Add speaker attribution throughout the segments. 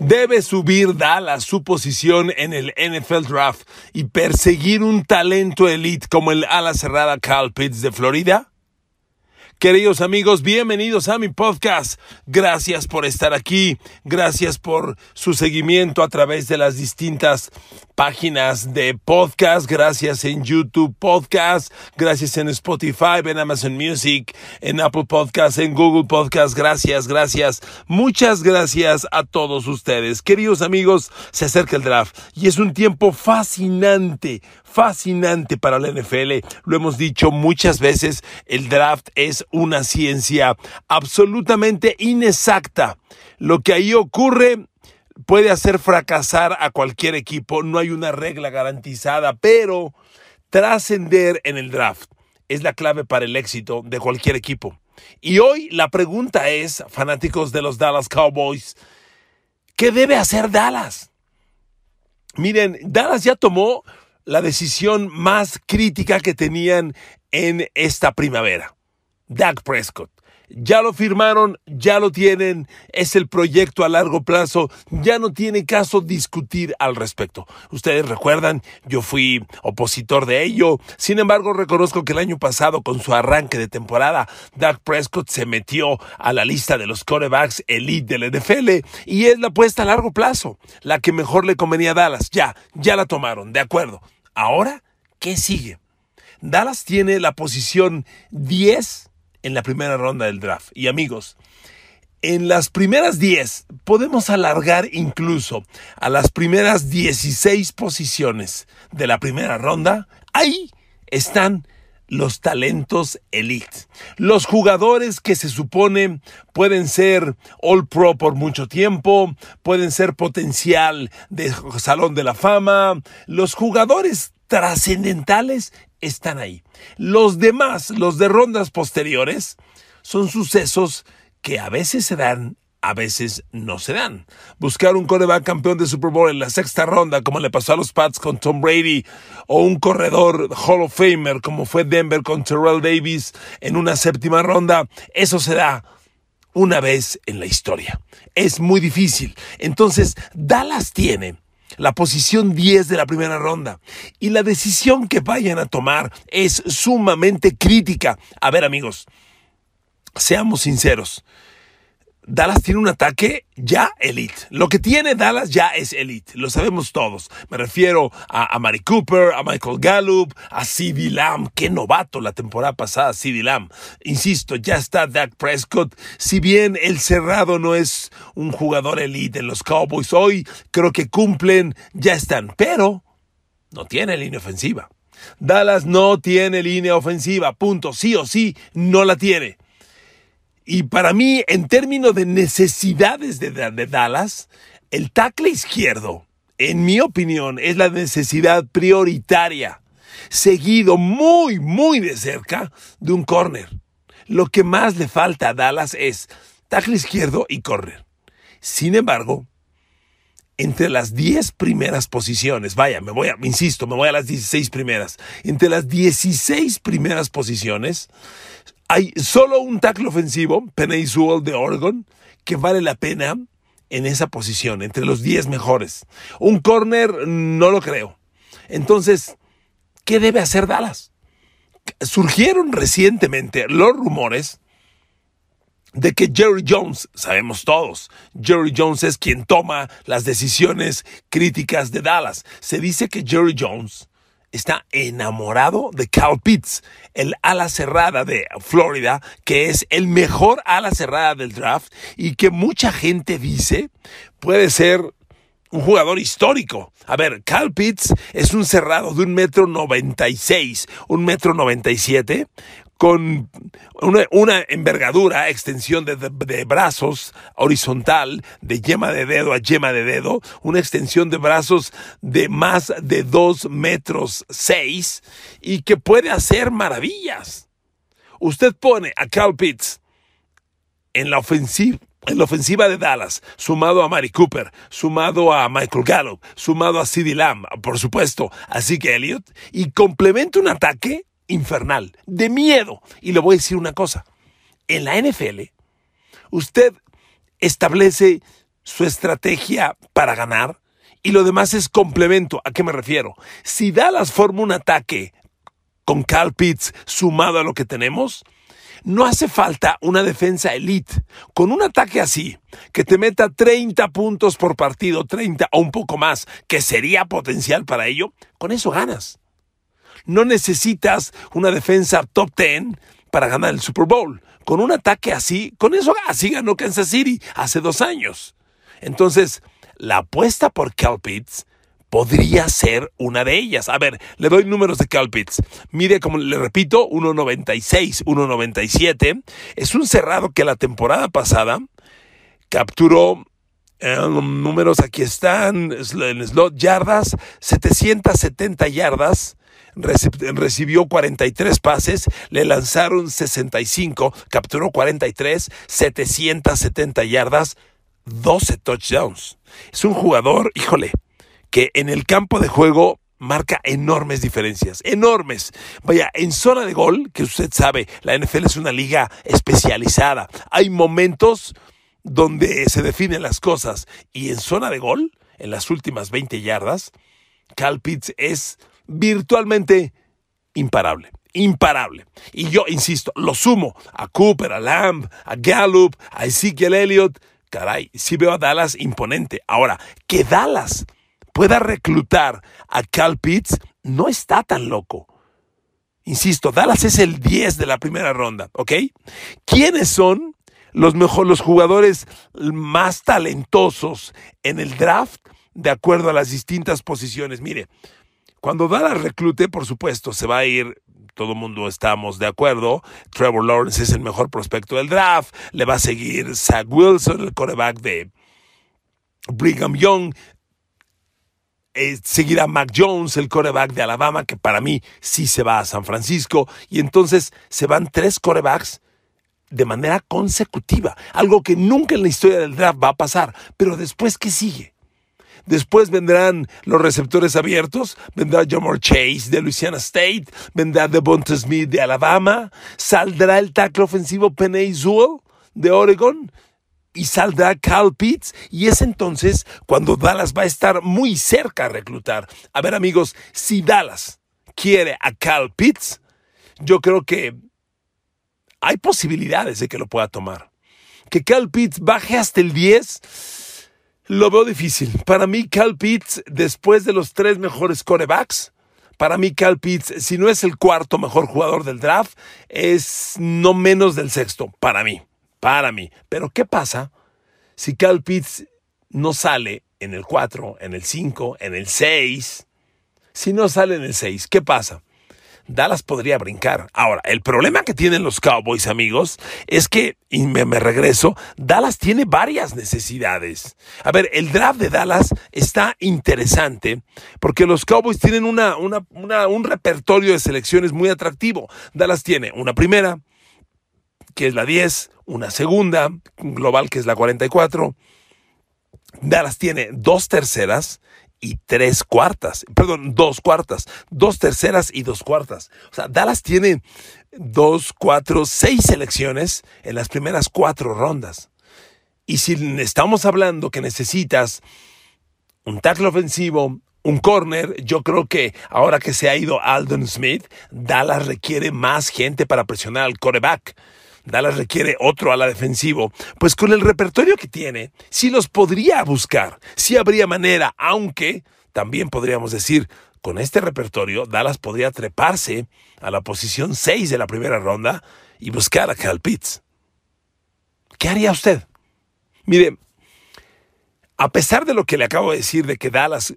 Speaker 1: Debe subir Dallas su posición en el NFL Draft y perseguir un talento elite como el ala cerrada Cal Pitts de Florida. Queridos amigos, bienvenidos a mi podcast. Gracias por estar aquí. Gracias por su seguimiento a través de las distintas páginas de podcast. Gracias en YouTube Podcast. Gracias en Spotify, en Amazon Music, en Apple Podcast, en Google Podcast. Gracias, gracias. Muchas gracias a todos ustedes. Queridos amigos, se acerca el draft y es un tiempo fascinante, fascinante para la NFL. Lo hemos dicho muchas veces, el draft es una ciencia absolutamente inexacta. Lo que ahí ocurre puede hacer fracasar a cualquier equipo, no hay una regla garantizada, pero trascender en el draft es la clave para el éxito de cualquier equipo. Y hoy la pregunta es, fanáticos de los Dallas Cowboys, ¿qué debe hacer Dallas? Miren, Dallas ya tomó la decisión más crítica que tenían en esta primavera. Dak Prescott. Ya lo firmaron, ya lo tienen, es el proyecto a largo plazo, ya no tiene caso discutir al respecto. Ustedes recuerdan, yo fui opositor de ello, sin embargo reconozco que el año pasado con su arranque de temporada, Dak Prescott se metió a la lista de los corebacks elite del NFL y es la apuesta a largo plazo, la que mejor le convenía a Dallas. Ya, ya la tomaron, de acuerdo. Ahora, ¿qué sigue? Dallas tiene la posición 10 en la primera ronda del draft. Y amigos, en las primeras 10 podemos alargar incluso a las primeras 16 posiciones de la primera ronda. Ahí están los talentos elite. Los jugadores que se supone pueden ser All Pro por mucho tiempo, pueden ser potencial de Salón de la Fama. Los jugadores trascendentales están ahí. Los demás, los de rondas posteriores, son sucesos que a veces se dan, a veces no se dan. Buscar un coreback campeón de Super Bowl en la sexta ronda, como le pasó a los Pats con Tom Brady, o un corredor Hall of Famer, como fue Denver con Terrell Davis en una séptima ronda, eso se da una vez en la historia. Es muy difícil. Entonces, Dallas tiene la posición 10 de la primera ronda. Y la decisión que vayan a tomar es sumamente crítica. A ver amigos, seamos sinceros. Dallas tiene un ataque ya elite. Lo que tiene Dallas ya es elite. Lo sabemos todos. Me refiero a, a Mari Cooper, a Michael Gallup, a CeeDee Lamb. Qué novato la temporada pasada, CeeDee Lamb. Insisto, ya está Dak Prescott. Si bien el cerrado no es un jugador elite en los Cowboys hoy, creo que cumplen, ya están. Pero no tiene línea ofensiva. Dallas no tiene línea ofensiva. Punto. Sí o sí, no la tiene. Y para mí, en términos de necesidades de, de, Dallas, el tackle izquierdo, en mi opinión, es la necesidad prioritaria, seguido muy, muy de cerca de un corner. Lo que más le falta a Dallas es tackle izquierdo y corner. Sin embargo, entre las 10 primeras posiciones, vaya, me voy a, insisto, me voy a las 16 primeras, entre las 16 primeras posiciones, hay solo un tackle ofensivo, Penny Sewell de Oregon, que vale la pena en esa posición, entre los 10 mejores. Un corner no lo creo. Entonces, ¿qué debe hacer Dallas? Surgieron recientemente los rumores de que Jerry Jones, sabemos todos, Jerry Jones es quien toma las decisiones críticas de Dallas. Se dice que Jerry Jones está enamorado de Cal Pitts, el ala cerrada de Florida, que es el mejor ala cerrada del draft y que mucha gente dice puede ser un jugador histórico. A ver, Cal Pitts es un cerrado de un metro noventa y seis, un metro noventa y siete, con una, envergadura, extensión de, brazos horizontal, de yema de dedo a yema de dedo, una extensión de brazos de más de dos metros seis y que puede hacer maravillas. Usted pone a Cal Pitts en la ofensiva, de Dallas, sumado a Mari Cooper, sumado a Michael Gallup, sumado a CeeDee Lamb, por supuesto, así que Elliott, y complementa un ataque infernal, de miedo. Y le voy a decir una cosa, en la NFL, usted establece su estrategia para ganar y lo demás es complemento. ¿A qué me refiero? Si Dallas forma un ataque con Cal Pitts sumado a lo que tenemos, no hace falta una defensa elite. Con un ataque así, que te meta 30 puntos por partido, 30 o un poco más, que sería potencial para ello, con eso ganas. No necesitas una defensa top 10 para ganar el Super Bowl. Con un ataque así, con eso así ganó Kansas City hace dos años. Entonces, la apuesta por Cal Pitts podría ser una de ellas. A ver, le doy números de Cal Pitts. Mide, como le repito, 1.96, 1.97. Es un cerrado que la temporada pasada capturó eh, números aquí están, en slot yardas, 770 yardas, recibió 43 pases, le lanzaron 65, capturó 43, 770 yardas, 12 touchdowns. Es un jugador, híjole, que en el campo de juego marca enormes diferencias, enormes. Vaya, en zona de gol, que usted sabe, la NFL es una liga especializada. Hay momentos donde se definen las cosas y en zona de gol, en las últimas 20 yardas, Cal Pitts es virtualmente imparable. Imparable. Y yo insisto, lo sumo a Cooper, a Lamb, a Gallup, a Ezekiel Elliott. Caray, sí veo a Dallas imponente. Ahora, que Dallas pueda reclutar a Cal Pitts no está tan loco. Insisto, Dallas es el 10 de la primera ronda, ¿ok? ¿Quiénes son los mejores, los jugadores más talentosos en el draft de acuerdo a las distintas posiciones? Mire, cuando Dallas reclute, por supuesto, se va a ir todo mundo estamos de acuerdo. Trevor Lawrence es el mejor prospecto del draft. Le va a seguir Zach Wilson, el coreback de Brigham Young. Eh, seguirá Mac Jones, el coreback de Alabama, que para mí sí se va a San Francisco. Y entonces se van tres corebacks de manera consecutiva. Algo que nunca en la historia del draft va a pasar. Pero después, ¿qué sigue? Después vendrán los receptores abiertos, vendrá Jamar Chase de Louisiana State, vendrá Devonta Smith de Alabama, saldrá el tackle ofensivo Penny Sewell de Oregon y saldrá Cal Pitts y es entonces cuando Dallas va a estar muy cerca a reclutar. A ver amigos, si Dallas quiere a Cal Pitts, yo creo que hay posibilidades de que lo pueda tomar. Que Cal Pitts baje hasta el 10 lo veo difícil. Para mí, Cal Pitts, después de los tres mejores corebacks, para mí, Cal Pitts, si no es el cuarto mejor jugador del draft, es no menos del sexto. Para mí. Para mí. Pero, ¿qué pasa si Cal Pitts no sale en el 4, en el 5, en el 6? Si no sale en el 6, ¿qué pasa? Dallas podría brincar. Ahora, el problema que tienen los Cowboys, amigos, es que, y me, regreso, Dallas tiene varias necesidades. A ver, el draft de Dallas está interesante porque los Cowboys tienen una, un repertorio de selecciones muy atractivo. Dallas tiene una primera, que es la 10, una segunda, global, que es la 44. Dallas tiene dos terceras y tres cuartas, perdón, dos cuartas, dos terceras y dos cuartas. O sea, Dallas tiene dos, cuatro, seis selecciones en las primeras cuatro rondas. Y si estamos hablando que necesitas un tackle ofensivo, un corner, yo creo que ahora que se ha ido Aldon Smith, Dallas requiere más gente para presionar al coreback. Dallas requiere otro a la defensivo, pues con el repertorio que tiene, sí los podría buscar, sí habría manera, aunque también podríamos decir, con este repertorio, Dallas podría treparse a la posición 6 de la primera ronda y buscar a Cal Pitts. ¿Qué haría usted? Mire, a pesar de lo que le acabo de decir de que Dallas,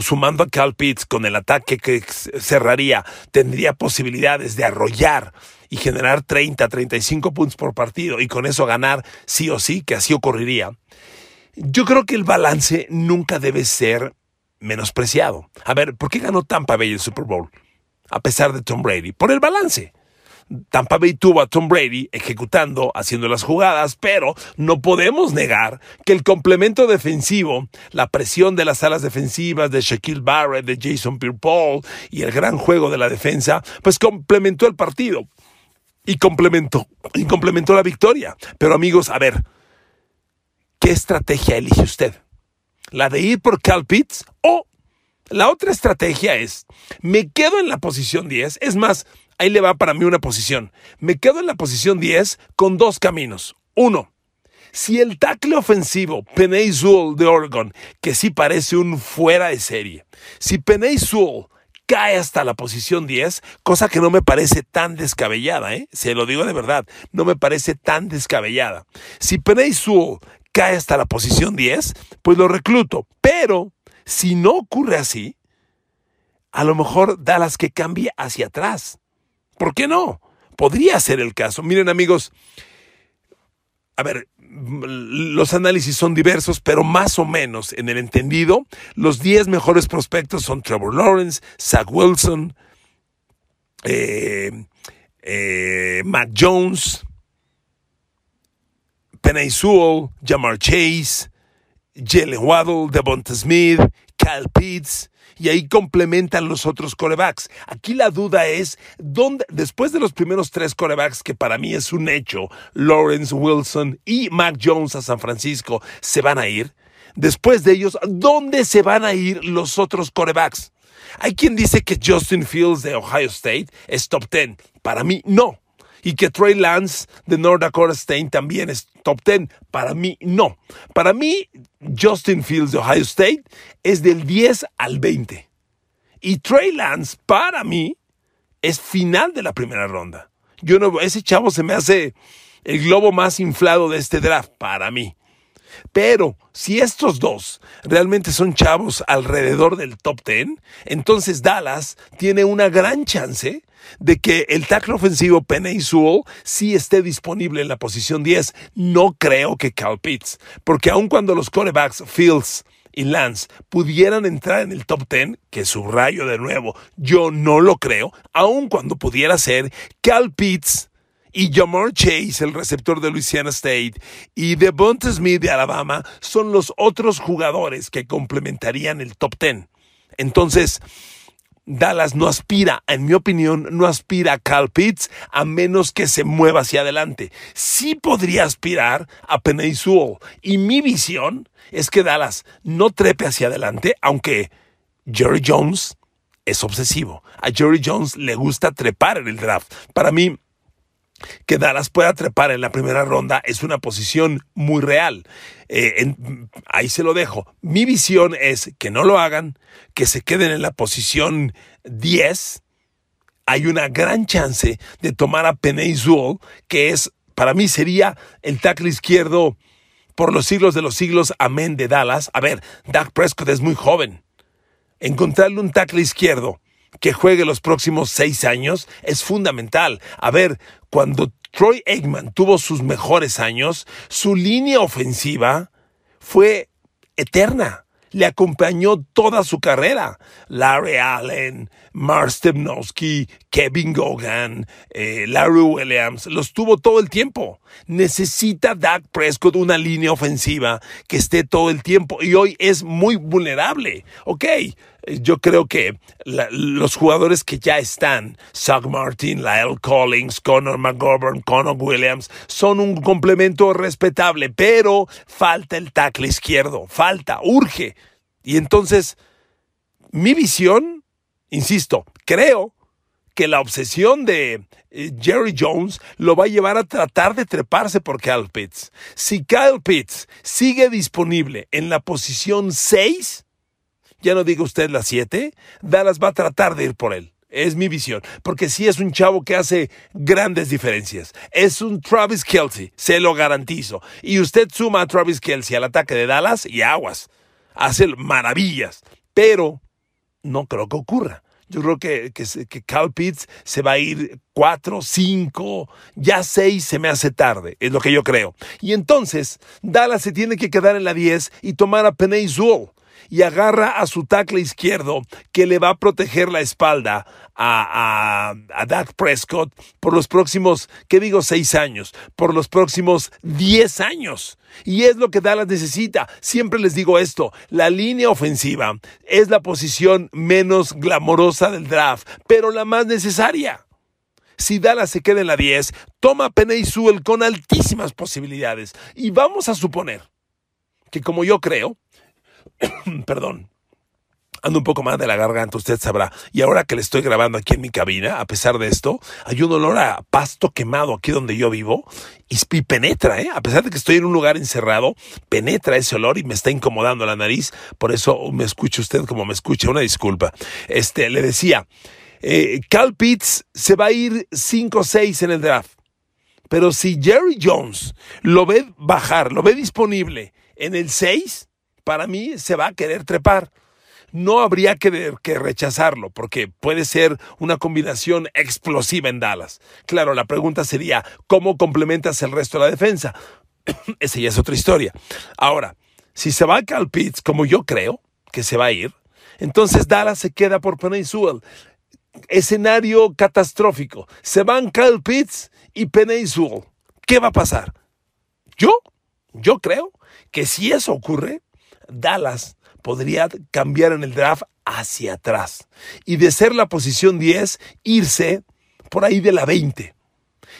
Speaker 1: sumando a Cal Pitts con el ataque que cerraría, tendría posibilidades de arrollar y generar 30, 35 puntos por partido y con eso ganar sí o sí, que así ocurriría. Yo creo que el balance nunca debe ser menospreciado. A ver, ¿por qué ganó Tampa Bay el Super Bowl? A pesar de Tom Brady. Por el balance. Tampa Bay tuvo a Tom Brady ejecutando, haciendo las jugadas, pero no podemos negar que el complemento defensivo, la presión de las alas defensivas de Shaquille Barrett, de Jason Pierre-Paul y el gran juego de la defensa, pues complementó el partido y complementó, y complementó la victoria. Pero amigos, a ver, ¿qué estrategia elige usted? ¿La de ir por Cal Pitts o la otra estrategia es, me quedo en la posición 10, es más, ahí le va para mí una posición. Me quedo en la posición 10 con dos caminos. Uno, si el tackle ofensivo Penay Sewell de Oregon, que sí parece un fuera de serie, si Penay Sewell cae hasta la posición 10, cosa que no me parece tan descabellada, ¿eh? se lo digo de verdad, no me parece tan descabellada. Si Sewell cae hasta la posición 10, pues lo recluto, pero si no ocurre así, a lo mejor Dallas que cambie hacia atrás. ¿Por qué no? Podría ser el caso. Miren amigos, a ver, los análisis son diversos, pero más o menos en el entendido, los 10 mejores prospectos son Trevor Lawrence, Zach Wilson, eh, eh, Matt Jones, Penny Sewell, Jamar Chase, Jalen Waddle, Devonta Smith, Kyle Pitts, y ahí complementan los otros corebacks. Aquí la duda es, ¿dónde, después de los primeros tres corebacks, que para mí es un hecho, Lawrence Wilson y Mac Jones a San Francisco, se van a ir? Después de ellos, ¿dónde se van a ir los otros corebacks? Hay quien dice que Justin Fields de Ohio State es top 10. Para mí, no y que Trey Lance de North Dakota State también es top 10. Para mí, no. Para mí, Justin Fields de Ohio State es del 10 al 20. Y Trey Lance, para mí, es final de la primera ronda. Yo no, ese chavo se me hace el globo más inflado de este draft, para mí. Pero si estos dos realmente son chavos alrededor del top 10, entonces Dallas tiene una gran chance de que el tackle ofensivo Penny Sewell sí esté disponible en la posición 10. No creo que Cal Pitts, porque aun cuando los corebacks Fields y Lance pudieran entrar en el top 10, que subrayo de nuevo, yo no lo creo, aun cuando pudiera ser Cal Pitts y Jamar Chase, el receptor de Louisiana State, y Devonta Smith de Alabama son los otros jugadores que complementarían el top 10. Entonces, Dallas no aspira, en mi opinión, no aspira a Cal Pitts a menos que se mueva hacia adelante. Sí podría aspirar a Penny Sewell. Y mi visión es que Dallas no trepe hacia adelante, aunque Jerry Jones es obsesivo. A Jerry Jones le gusta trepar en el draft. Para mí, que Dallas pueda trepar en la primera ronda es una posición muy real. Eh, ahí se lo dejo. Mi visión es que no lo hagan, que se queden en la posición 10. Hay una gran chance de tomar a Penny Zuol, que es, para mí sería el tackle izquierdo por los siglos de los siglos, amén de Dallas. A ver, Dak Prescott es muy joven. Encontrarle un tackle izquierdo que juegue los próximos seis años es fundamental. A ver, cuando Troy Aikman tuvo sus mejores años, su línea ofensiva fue eterna. Le acompañó toda su carrera. Larry Allen, Mark Stepnowski, Kevin Gogan, eh, Larry Williams, los tuvo todo el tiempo. Necesita Dak Prescott una línea ofensiva que esté todo el tiempo y hoy es muy vulnerable. Ok, yo creo que los jugadores que ya están, Zach Martin, Lyle Collins, Connor McGovern, Connor Williams, son un complemento respetable, pero falta el tackle izquierdo, falta, urge. Y entonces, mi visión, insisto, creo que la obsesión de eh, Jerry Jones lo va a llevar a tratar de treparse por Kyle Pitts. Si Kyle Pitts sigue disponible en la posición 6, ya no diga usted la 7, Dallas va a tratar de ir por él. Es mi visión, porque sí es un chavo que hace grandes diferencias. Es un Travis Kelsey, se lo garantizo. Y usted suma a Travis Kelsey al ataque de Dallas y aguas. Hace maravillas, pero no creo que ocurra. Yo creo que, que, que Cal Pitts se va a ir 4, 5, ya 6 se me hace tarde, es lo que yo creo. Y entonces, Dallas se tiene que quedar en la 10 y tomar a Zool y agarra a su tackle izquierdo que le va a proteger la espalda a, a, Dak Prescott por los próximos, ¿qué digo? Seis años, por los próximos diez años. Y es lo que Dallas necesita. Siempre les digo esto, la línea ofensiva es la posición menos glamorosa del draft, pero la más necesaria. Si Dallas se queda en la 10, toma a Penny Sewell con altísimas posibilidades. Y vamos a suponer que como yo creo, perdón, ando un poco más de la garganta, usted sabrá. Y ahora que le estoy grabando aquí en mi cabina, a pesar de esto, hay un olor a pasto quemado aquí donde yo vivo y penetra, ¿eh? A pesar de que estoy en un lugar encerrado, penetra ese olor y me está incomodando la nariz. Por eso me escucha usted como me escucha. Una disculpa. Este, le decía, eh, Cal Pitts se va a ir 5-6 en el draft. Pero si Jerry Jones lo ve bajar, lo ve disponible en el 6, para mí se va a querer trepar. No habría que, rechazarlo porque puede ser una combinación explosiva en Dallas. Claro, la pregunta sería, ¿cómo complementas el resto de la defensa? Esa ya es otra historia. Ahora, si se va Cal Pitts, como yo creo que se va a ir, entonces Dallas se queda por Penny Sewell. Escenario catastrófico. Se van Cal Pitts y Penny Sewell. ¿Qué va a pasar? Yo, yo creo que si eso ocurre, Dallas podría cambiar en el draft hacia atrás y de ser la posición 10 irse por ahí de la 20.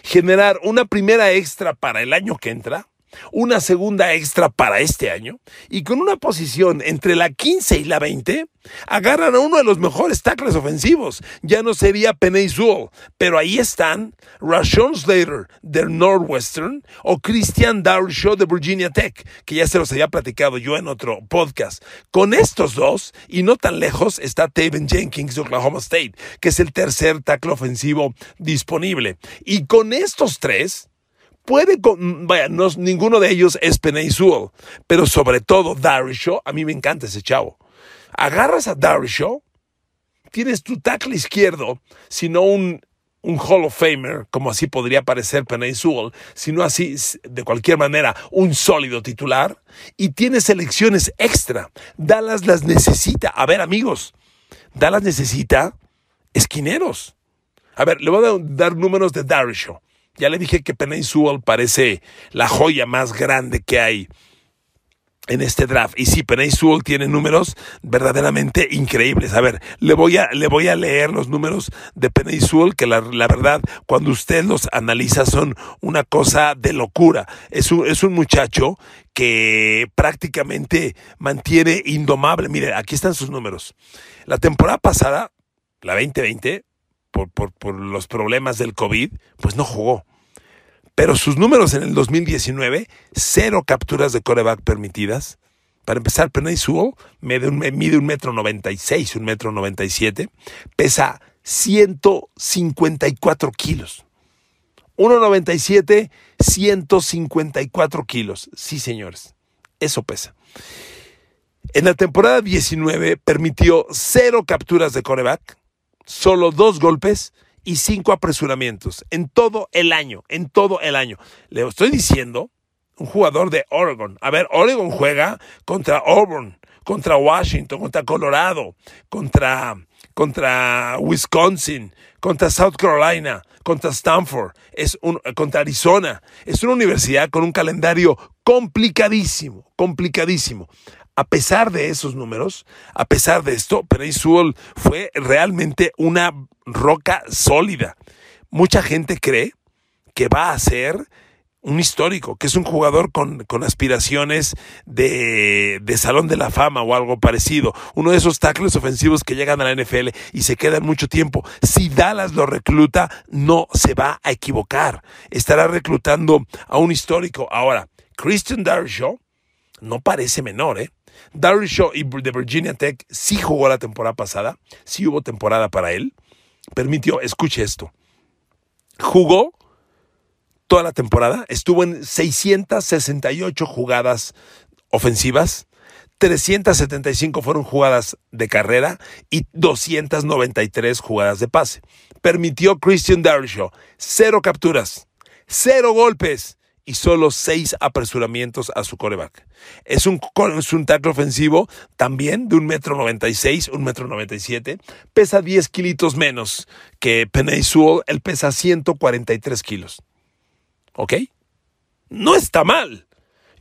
Speaker 1: Generar una primera extra para el año que entra una segunda extra para este año y con una posición entre la 15 y la 20, agarran a uno de los mejores tackles ofensivos. Ya no sería Penny Sewell, pero ahí están Rashawn Slater de Northwestern o Christian Shaw de Virginia Tech, que ya se los había platicado yo en otro podcast. Con estos dos, y no tan lejos, está Taven Jenkins de Oklahoma State, que es el tercer tackle ofensivo disponible. Y con estos tres, puede, vaya, no, ninguno de ellos es Penny Sewell, pero sobre todo Shaw, a mí me encanta ese chavo. Agarras a Shaw, tienes tu tackle izquierdo, sino un, un Hall of Famer, como así podría parecer Penny Sewell, sino así, de cualquier manera, un sólido titular, y tienes selecciones extra. Dallas las necesita. A ver, amigos, Dallas necesita esquineros. A ver, le voy a dar números de Shaw. Ya le dije que Penny Sewell parece la joya más grande que hay en este draft. Y sí, Penny Sewell tiene números verdaderamente increíbles. A ver, le voy a, le voy a leer los números de Penny Sewell, que la, verdad, cuando usted los analiza, son una cosa de locura. Es un, es un muchacho que prácticamente mantiene indomable. Mire, aquí están sus números. La temporada pasada, la 2020, por, los problemas del COVID, pues no jugó. Pero sus números en el 2019, cero capturas de coreback permitidas. Para empezar, Penay Sewell mide un, mide un metro 96, un metro 97, pesa 154 kilos. 1,97, 154 kilos. Sí, señores, eso pesa. En la temporada 19 permitió cero capturas de coreback, solo dos golpes y cinco apresuramientos en todo el año, en todo el año. Le estoy diciendo, un jugador de Oregon. A ver, Oregon juega contra Auburn, contra Washington, contra Colorado, contra, contra Wisconsin, contra South Carolina, contra Stanford, es un, contra Arizona. Es una universidad con un calendario complicadísimo, complicadísimo a pesar de esos números, a pesar de esto, Penny Sewell fue realmente una roca sólida. Mucha gente cree que va a ser un histórico, que es un jugador con, con aspiraciones de, de, Salón de la Fama o algo parecido. Uno de esos tackles ofensivos que llegan a la NFL y se quedan mucho tiempo. Si Dallas lo recluta, no se va a equivocar. Estará reclutando a un histórico. Ahora, Christian Darshaw no parece menor, ¿eh? Shaw de Virginia Tech sí jugó la temporada pasada, sí hubo temporada para él. Permitió, escuche esto, jugó toda la temporada, estuvo en 668 jugadas ofensivas, 375 fueron jugadas de carrera y 293 jugadas de pase. Permitió Christian Darshaw cero capturas, cero golpes y solo seis apresuramientos a su coreback. Es un, es un tackle ofensivo también de un metro noventa y seis, un metro noventa y siete. Pesa 10 kilitos menos que Penny Sewell. Él pesa 143 kilos. ¿Ok? No está mal.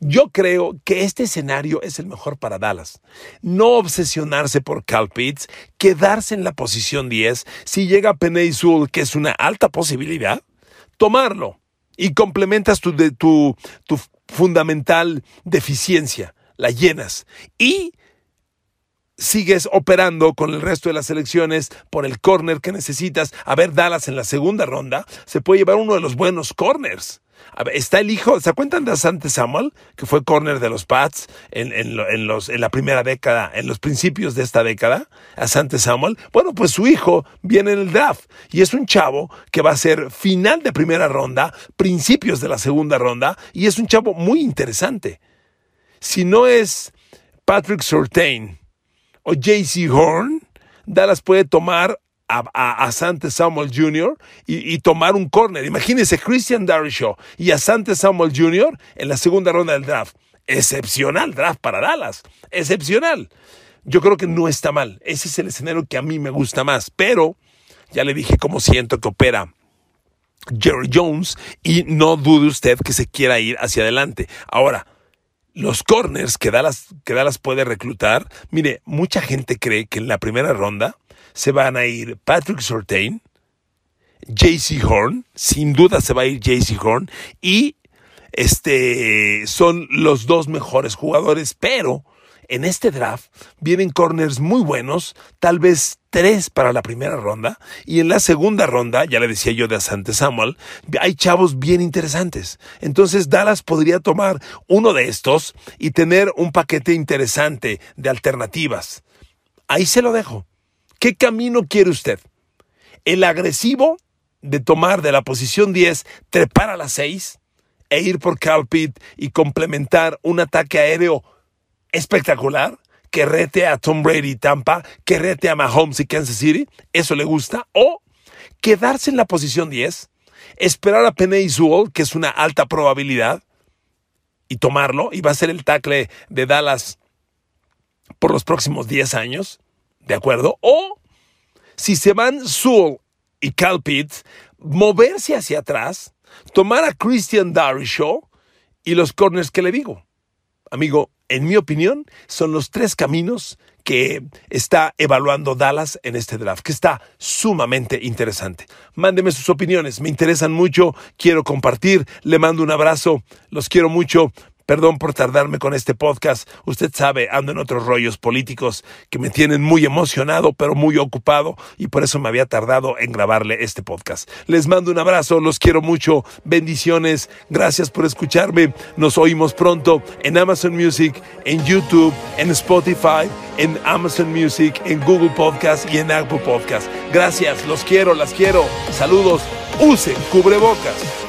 Speaker 1: Yo creo que este escenario es el mejor para Dallas. No obsesionarse por Cal Pitts, quedarse en la posición 10. Si llega Penny Sewell, que es una alta posibilidad, tomarlo y complementas tu, de, tu, tu fundamental deficiencia, la llenas y sigues operando con el resto de las selecciones por el corner que necesitas. A ver, Dallas en la segunda ronda se puede llevar uno de los buenos corners está el hijo, ¿se cuentan de Asante Samuel? Que fue corner de los Pats en, en la primera década, en los principios de esta década, Asante Samuel. Bueno, pues su hijo viene en el draft y es un chavo que va a ser final de primera ronda, principios de la segunda ronda y es un chavo muy interesante. Si no es Patrick Surtain o JC Horn, Dallas puede tomar a, Asante Samuel Jr. Y, tomar un corner. Imagínense Christian Darishaw y Asante Samuel Jr. en la segunda ronda del draft. Excepcional draft para Dallas. Excepcional. Yo creo que no está mal. Ese es el escenario que a mí me gusta más. Pero ya le dije cómo siento que opera Jerry Jones y no dude usted que se quiera ir hacia adelante. Ahora, los corners que Dallas, que Dallas puede reclutar, mire, mucha gente cree que en la primera ronda se van a ir Patrick Sortain, JC Horn, sin duda se va a ir JC Horn, y este, son los dos mejores jugadores, pero en este draft vienen corners muy buenos, tal vez tres para la primera ronda, y en la segunda ronda, ya le decía yo de Asante Samuel, hay chavos bien interesantes. Entonces Dallas podría tomar uno de estos y tener un paquete interesante de alternativas. Ahí se lo dejo. ¿Qué camino quiere usted? ¿El agresivo de tomar de la posición 10, trepar a la 6 e ir por Cal y complementar un ataque aéreo espectacular? que rete a Tom Brady y Tampa, que rete a Mahomes y Kansas City, eso le gusta, o quedarse en la posición 10, esperar a Penny Sewell, que es una alta probabilidad, y tomarlo, y va a ser el tackle de Dallas por los próximos 10 años, ¿De acuerdo? O si se van Sewell y Cal Pitts, moverse hacia atrás, tomar a Christian Darishaw y los corners que le digo. Amigo, en mi opinión, son los tres caminos que está evaluando Dallas en este draft, que está sumamente interesante. Mándeme sus opiniones, me interesan mucho, quiero compartir, le mando un abrazo, los quiero mucho. Perdón por tardarme con este podcast. Usted sabe, ando en otros rollos políticos que me tienen muy emocionado, pero muy ocupado, y por eso me había tardado en grabarle este podcast. Les mando un abrazo, los quiero mucho, bendiciones, gracias por escucharme. Nos oímos pronto en Amazon Music, en YouTube, en Spotify, en Amazon Music, en Google Podcast y en Apple Podcast. Gracias, los quiero, las quiero. Saludos, usen cubrebocas.